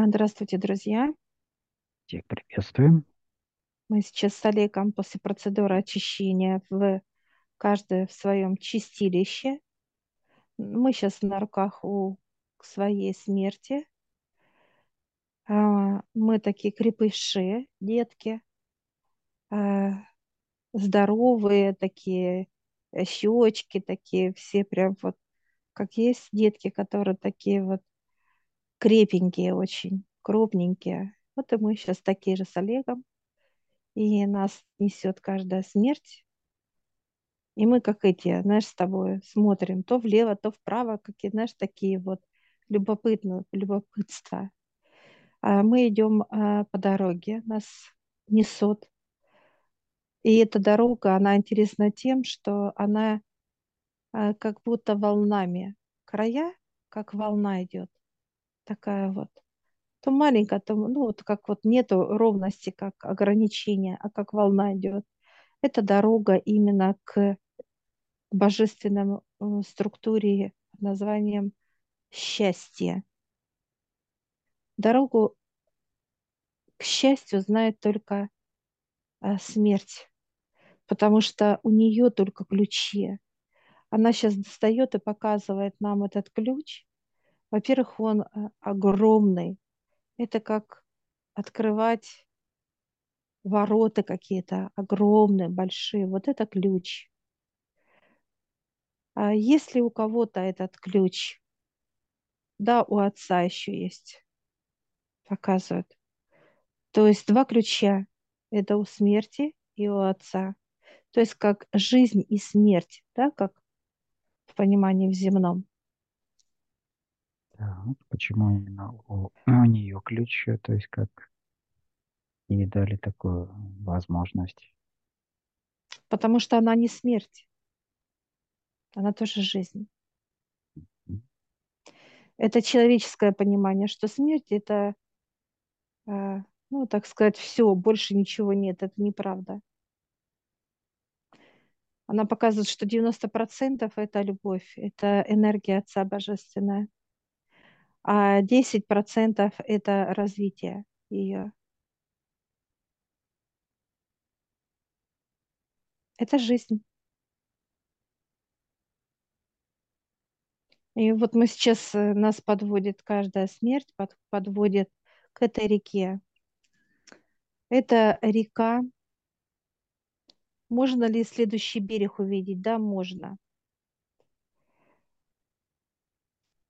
А, Здравствуйте, друзья. Всех приветствуем. Мы сейчас с Олегом после процедуры очищения в каждое в своем чистилище. Мы сейчас на руках у своей смерти. А, Мы такие крепыши, детки, а, здоровые такие, щечки такие, все прям вот, как есть детки, которые такие вот крепенькие очень, крупненькие. Вот и мы сейчас такие же с Олегом. И нас несет каждая смерть. И мы, как эти, знаешь, с тобой смотрим то влево, то вправо, какие, знаешь, такие вот любопытные, любопытства. А мы идем а, по дороге, нас несут. И эта дорога, она интересна тем, что она а, как будто волнами. Края, как волна идет. Такая вот. То маленькая, то, ну, вот как вот нету ровности, как ограничения, а как волна идет. Это дорога именно к божественном э, структуре под названием счастье. Дорогу к счастью знает только э, смерть, потому что у нее только ключи. Она сейчас достает и показывает нам этот ключ. Во-первых, он э, огромный. Это как открывать ворота какие-то огромные, большие. Вот это ключ. А если у кого-то этот ключ, да, у отца еще есть, показывают. То есть два ключа. Это у смерти и у отца. То есть как жизнь и смерть, да, как в понимании в земном. Так, почему именно у, у нее ключ, то есть как ей дали такую возможность? Потому что она не смерть, она тоже жизнь. Это человеческое понимание, что смерть это, э, ну, так сказать, все, больше ничего нет, это неправда. Она показывает, что 90% это любовь, это энергия Отца Божественная, а 10% это развитие ее. Это жизнь. И вот мы сейчас, э, нас подводит каждая смерть, под- подводит к этой реке. Эта река, можно ли следующий берег увидеть? Да, можно.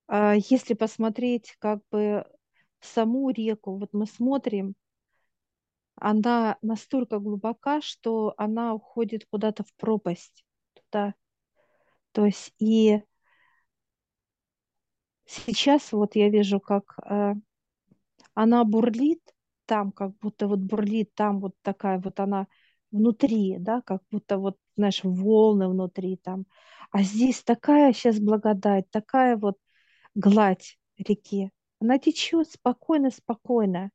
А если посмотреть как бы саму реку, вот мы смотрим, она настолько глубока, что она уходит куда-то в пропасть. Туда. То есть и сейчас вот я вижу, как э, она бурлит там, как будто вот бурлит там вот такая вот она внутри, да, как будто вот, знаешь, волны внутри там. А здесь такая сейчас благодать, такая вот гладь реки. Она течет спокойно, спокойно.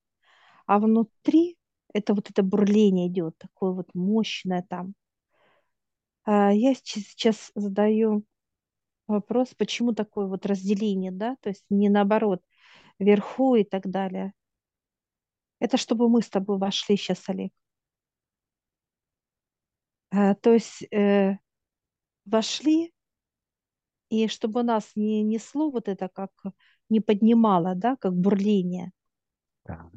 А внутри это вот это бурление идет, такое вот мощное там. А я сейчас сейчас задаю вопрос, почему такое вот разделение, да, то есть не наоборот, вверху и так далее. Это чтобы мы с тобой вошли сейчас, Олег. А, то есть э, вошли, и чтобы нас не несло вот это, как не поднимало, да, как бурление, Так,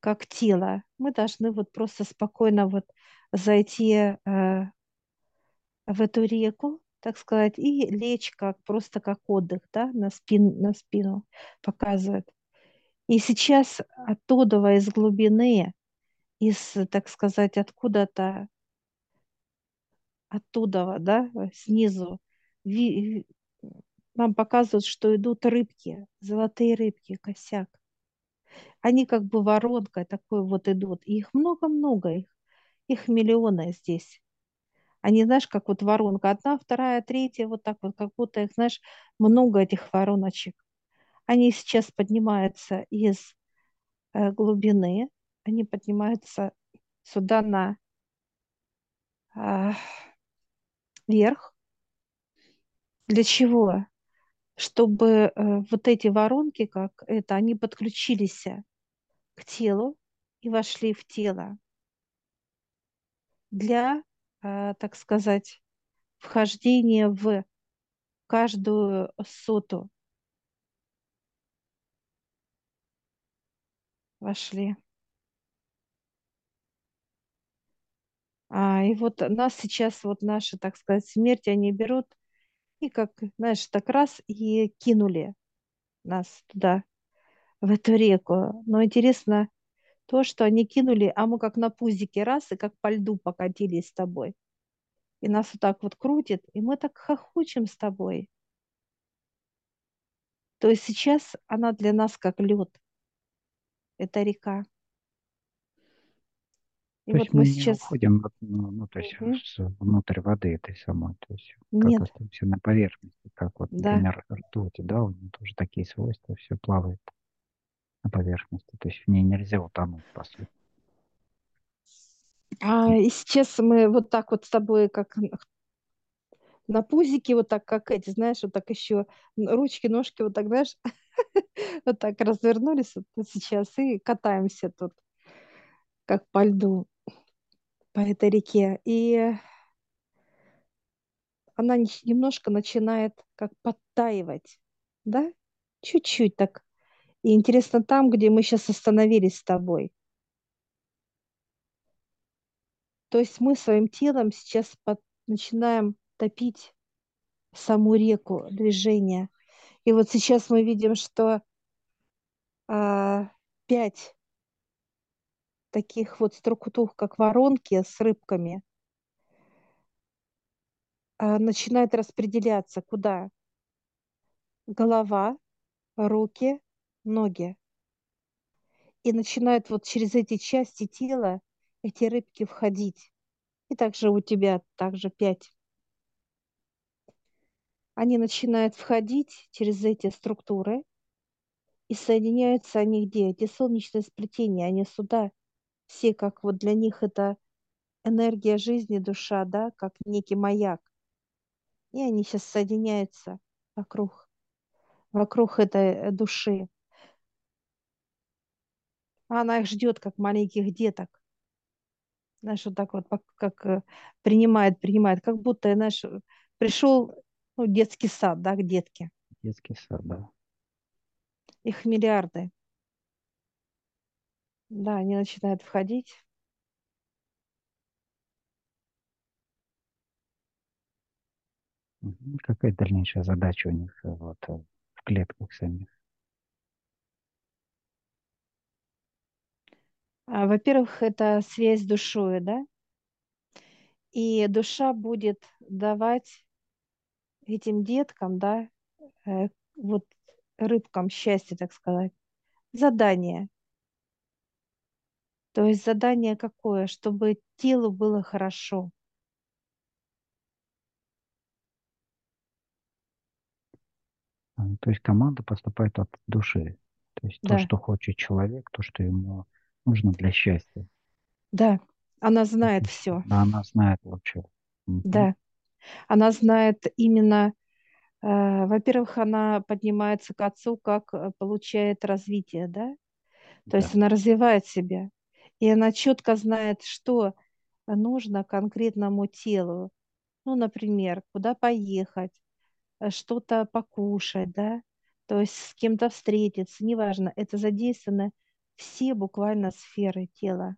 как тело. Мы должны вот просто спокойно вот зайти э, в эту реку, так сказать, и лечь как просто как отдых, да, на спин, на спину показывает. И сейчас оттуда, из глубины, из, так сказать, откуда-то, оттуда, да, снизу, ви- нам показывают, что идут рыбки, золотые рыбки, косяк. Они как бы воронкой такой вот идут. И их много-много, их, их миллионы здесь. Они, знаешь, как вот воронка. Одна, вторая, третья, вот так вот, как будто их, знаешь, много этих вороночек. Они сейчас поднимаются из э, глубины, они поднимаются сюда на а, вверх. Для чего? Чтобы э, вот эти воронки, как это, они подключились к телу и вошли в тело для, э, так сказать, вхождения в каждую соту. Вошли. А, и вот нас сейчас, вот наши, так сказать, смерти, они берут и как, знаешь, так раз и кинули нас туда, в эту реку. Но интересно то, что они кинули, а мы как на пузике раз и как по льду покатились с тобой. И нас вот так вот крутит, и мы так хохочем с тобой. То есть сейчас она для нас как лед. Это река. И То вот есть мы мы не сейчас... уходим ну, ну, то есть с- внутрь воды этой самой, то есть как Нет, остаемся на поверхности, как вот, да. например, ртуть, да, у нее тоже такие свойства, все плавает на поверхности, то есть в ней нельзя утонуть, по сути. А, и сейчас мы вот так вот с тобой, как на пузике, вот так, как эти, знаешь, вот так еще ручки, ножки, вот так, знаешь, вот так развернулись вот сейчас и катаемся тут, как по льду, по этой реке. И она немножко начинает как подтаивать, да? Чуть-чуть так. И интересно там, где мы сейчас остановились с тобой. То есть мы своим телом сейчас под- начинаем топить саму реку движения. И вот сейчас мы видим, что а, пять таких вот структур, как воронки с рыбками, а, начинает распределяться куда? Голова, руки, ноги. И начинают вот через эти части тела эти рыбки входить. И также у тебя также пять. Они начинают входить через эти структуры, и соединяются они где? Эти солнечные сплетения, они сюда. Все как вот для них это энергия жизни, душа, да, как некий маяк. И они сейчас соединяются вокруг, вокруг этой э, души. А она их ждет, как маленьких деток. Знаешь, вот так вот, как э, принимает, принимает, как будто, знаешь, э, пришел ну, детский сад, да, к детке. Детский сад, да. Их миллиарды. Да, они начинают входить. Мгм. Какая дальнейшая задача у них э, вот э, в клетках самих? А, Во-первых, это связь с душой, да, и душа будет давать этим деткам, да, э, вот рыбкам счастья, так сказать, задание. То есть задание какое? Чтобы телу было хорошо. А, То есть команда поступает от души. То есть то, Да, что хочет человек, то, что ему нужно для счастья. да, она То есть знает душа, все. да, она знает лучше. Мгм. Да, она знает именно, э, во-первых, она поднимается к отцу, как э, получает развитие, да, то есть Да. она развивает себя, и она четко знает, что нужно конкретному телу. Ну, например, куда поехать, э, что-то покушать, да, то есть с кем-то встретиться, неважно, это задействованы все буквально сферы тела.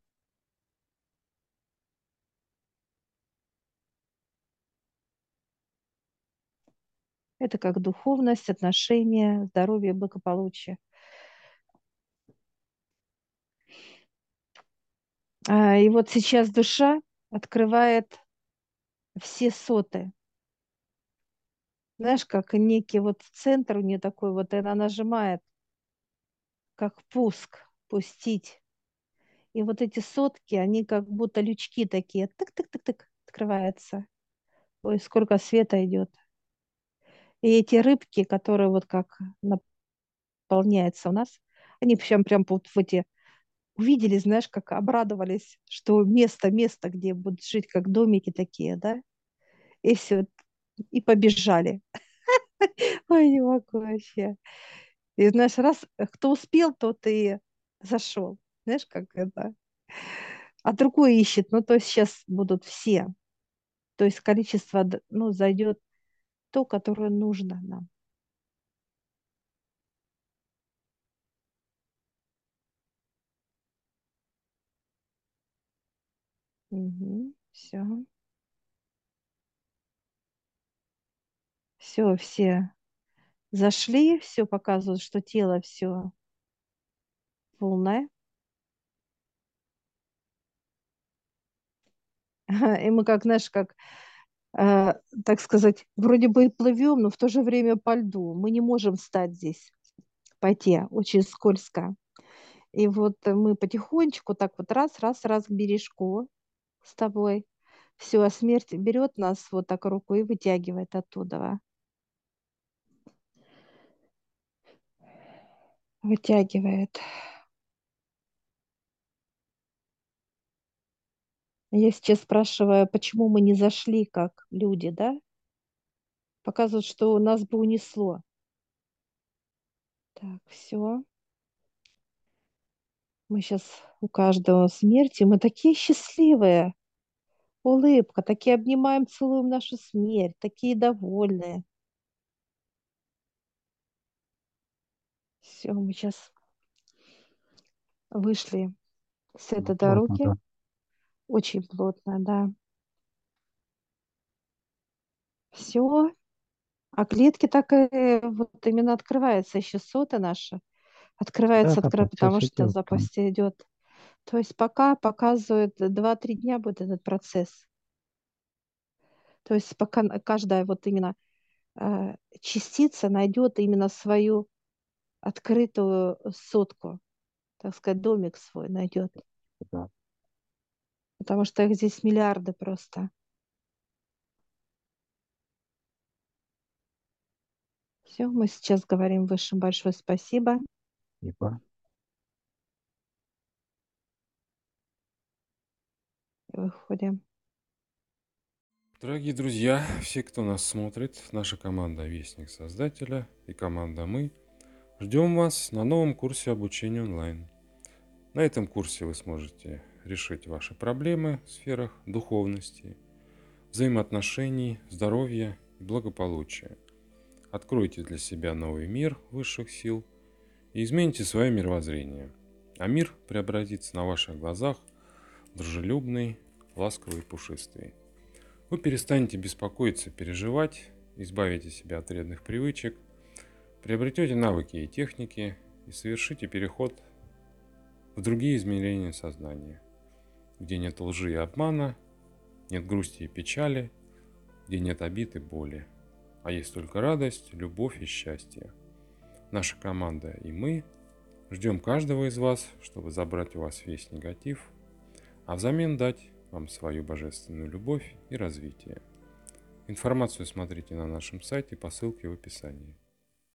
Это как духовность, отношения, здоровье, благополучие. И вот сейчас душа открывает все соты. Знаешь, как некий вот центр у нее такой, вот она нажимает, как пуск, пустить. И вот эти сотки, они как будто лючки такие, тык-тык-тык-тык, открываются. Ой, сколько света идет. И эти рыбки, которые вот как наполняются у нас, они прям, прям вот в эти увидели, знаешь, как обрадовались, что место, место, где будут жить, как домики такие, да, и все, и побежали. Ой, не могу вообще. И знаешь, раз кто успел, тот и зашел. Знаешь, как это? А другой ищет. Ну, то есть сейчас будут все. То есть количество, ну, зайдет то, которое нужно нам. Угу, все. Все, все зашли, все показывают, что тело все полное. И мы как, знаешь, как, э, так сказать, вроде бы и плывем, но в то же время по льду. Мы не можем встать здесь, пойти, очень скользко. И вот мы потихонечку так вот раз, раз, раз к бережку с тобой. Все, а смерть берет нас вот так руку и вытягивает оттуда. Вытягивает. Я сейчас спрашиваю, почему мы не зашли как люди, да? Показывают, что нас бы унесло. Так, все. Мы сейчас у каждого смерти. Мы такие счастливые. Улыбка. Такие обнимаем, целуем нашу смерть. Такие довольные. Все, мы сейчас вышли с Ну, этой плотно, дороги. да. Очень плотно, да. Все. А клетки так и вот именно открывается еще сота наша. Открывается, да, открывается, потому что идет там. запасть идет. То есть пока показывает два-три дня будет этот процесс. То есть пока каждая вот именно э, частица найдет именно свою открытую сотку, так сказать, домик свой найдет. Да. Потому что их здесь миллиарды просто. Все, мы сейчас говорим высшим большое спасибо Ибо и выходим. Дорогие друзья, все, кто нас смотрит, наша команда Вестник Создателя и команда Мы, ждем вас на новом курсе обучения онлайн. На этом курсе вы сможете решить ваши проблемы в сферах духовности, взаимоотношений, здоровья и благополучия. Откройте для себя новый мир высших сил и измените свое мировоззрение. А мир преобразится на ваших глазах дружелюбный, ласковый и пушистый. Вы перестанете беспокоиться, переживать, избавите себя от вредных привычек, приобретете навыки и техники и совершите переход в другие измерения сознания, где нет лжи и обмана, нет грусти и печали, где нет обид и боли, а есть только радость, любовь и счастье. Наша команда и мы ждем каждого из вас, чтобы забрать у вас весь негатив, а взамен дать вам свою божественную любовь и развитие. Информацию смотрите на нашем сайте по ссылке в описании.